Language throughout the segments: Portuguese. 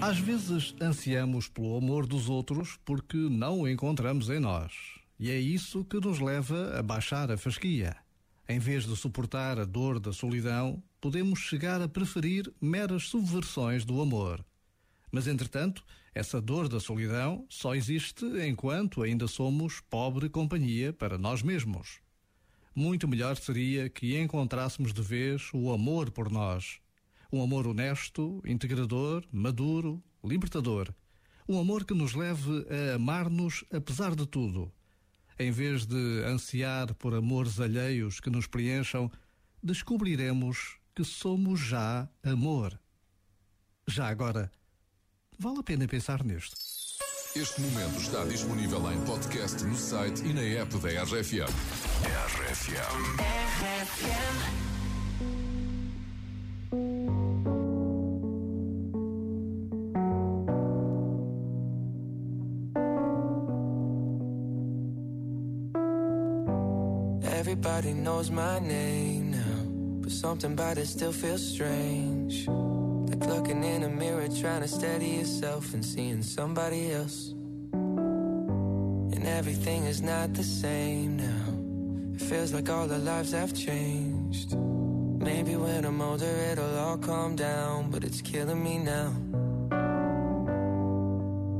Às vezes ansiamos pelo amor dos outros porque não o encontramos em nós. E é isso que nos leva a baixar a fasquia. Em vez de suportar a dor da solidão, podemos chegar a preferir meras subversões do amor. Mas, entretanto, essa dor da solidão só existe enquanto ainda somos pobre companhia para nós mesmos. Muito melhor seria que encontrássemos de vez o amor por nós. Um amor honesto, integrador, maduro, libertador. Um amor que nos leve a amar-nos apesar de tudo. Em vez de ansiar por amores alheios que nos preencham, descobriremos que somos já amor. Já agora, vale a pena pensar nisto. Este momento está disponível em podcast no site e na app da RFM. RFM. Everybody knows my name now, but something about it still feels strange. Looking in a mirror, trying to steady yourself and seeing somebody else. And everything is not the same now. It feels like all our lives have changed. Maybe when I'm older, it'll all calm down, but it's killing me now.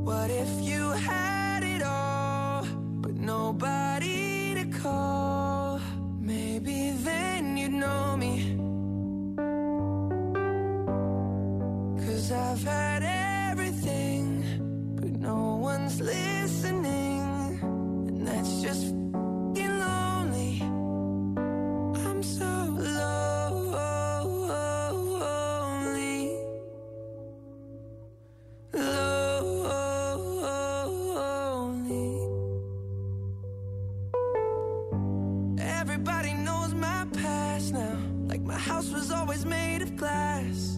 What if you had I've had everything, but no one's listening. And that's just fing lonely. I'm so lonely. Lonely. Everybody knows my past now. Like my house was always made of glass.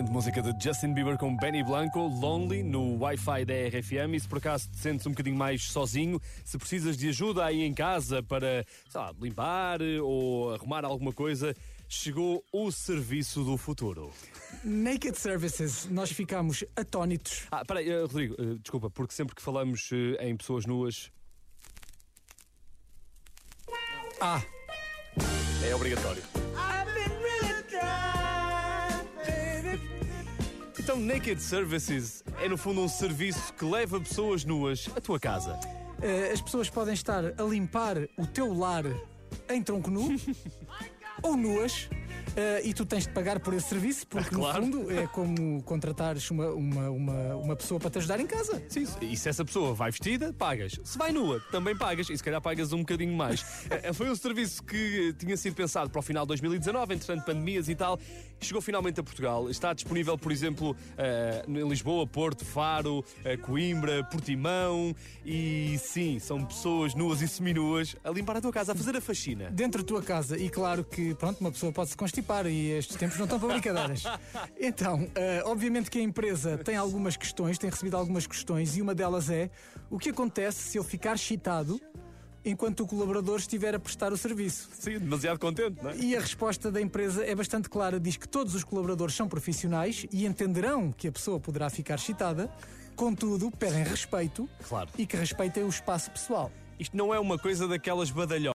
Grande música de Justin Bieber com Benny Blanco, Lonely, no Wi-Fi da RFM. E se por acaso te sentes um bocadinho mais sozinho, se precisas de ajuda aí em casa para, sei lá, limpar ou arrumar alguma coisa, chegou o serviço do futuro. Naked Services, nós ficamos atónitos. Ah, peraí, eh, Rodrigo, eh, desculpa, porque sempre que falamos eh, em pessoas nuas, Ah, é obrigatório. Então, Naked Services é no fundo um serviço que leva pessoas nuas à tua casa. eh, as pessoas podem estar a limpar o teu lar em tronco nu ou nuas. Eh, e tu tens de pagar por esse serviço, porque Claro. no fundo é como contratares uma, uma, uma, uma pessoa para te ajudar em casa. Sim, e se essa pessoa vai vestida, pagas. Se vai nua, também pagas. E se calhar pagas um bocadinho mais. Eh, Foi um serviço que tinha sido pensado para o final de 2019, entretanto pandemias e tal. Chegou finalmente a Portugal. Está disponível, por exemplo, eh, em Lisboa, Porto, Faro, eh, Coimbra, Portimão. E sim, são pessoas nuas e seminuas a limpar a tua casa, a fazer a faxina. Dentro da tua casa, e claro que pronto, uma pessoa pode se constipar e estes tempos não estão para brincadeiras. Então, eh, obviamente que a empresa tem algumas questões, tem recebido algumas questões, e uma delas é o que acontece se eu ficar excitado enquanto o colaborador estiver a prestar o serviço. Sim, demasiado contente, não é? E a resposta da empresa é bastante clara: diz que todos os colaboradores são profissionais e entenderão que a pessoa poderá ficar excitada, contudo, pedem respeito Claro. e que respeitem o espaço pessoal. Isto não é uma coisa daquelas badalhocas.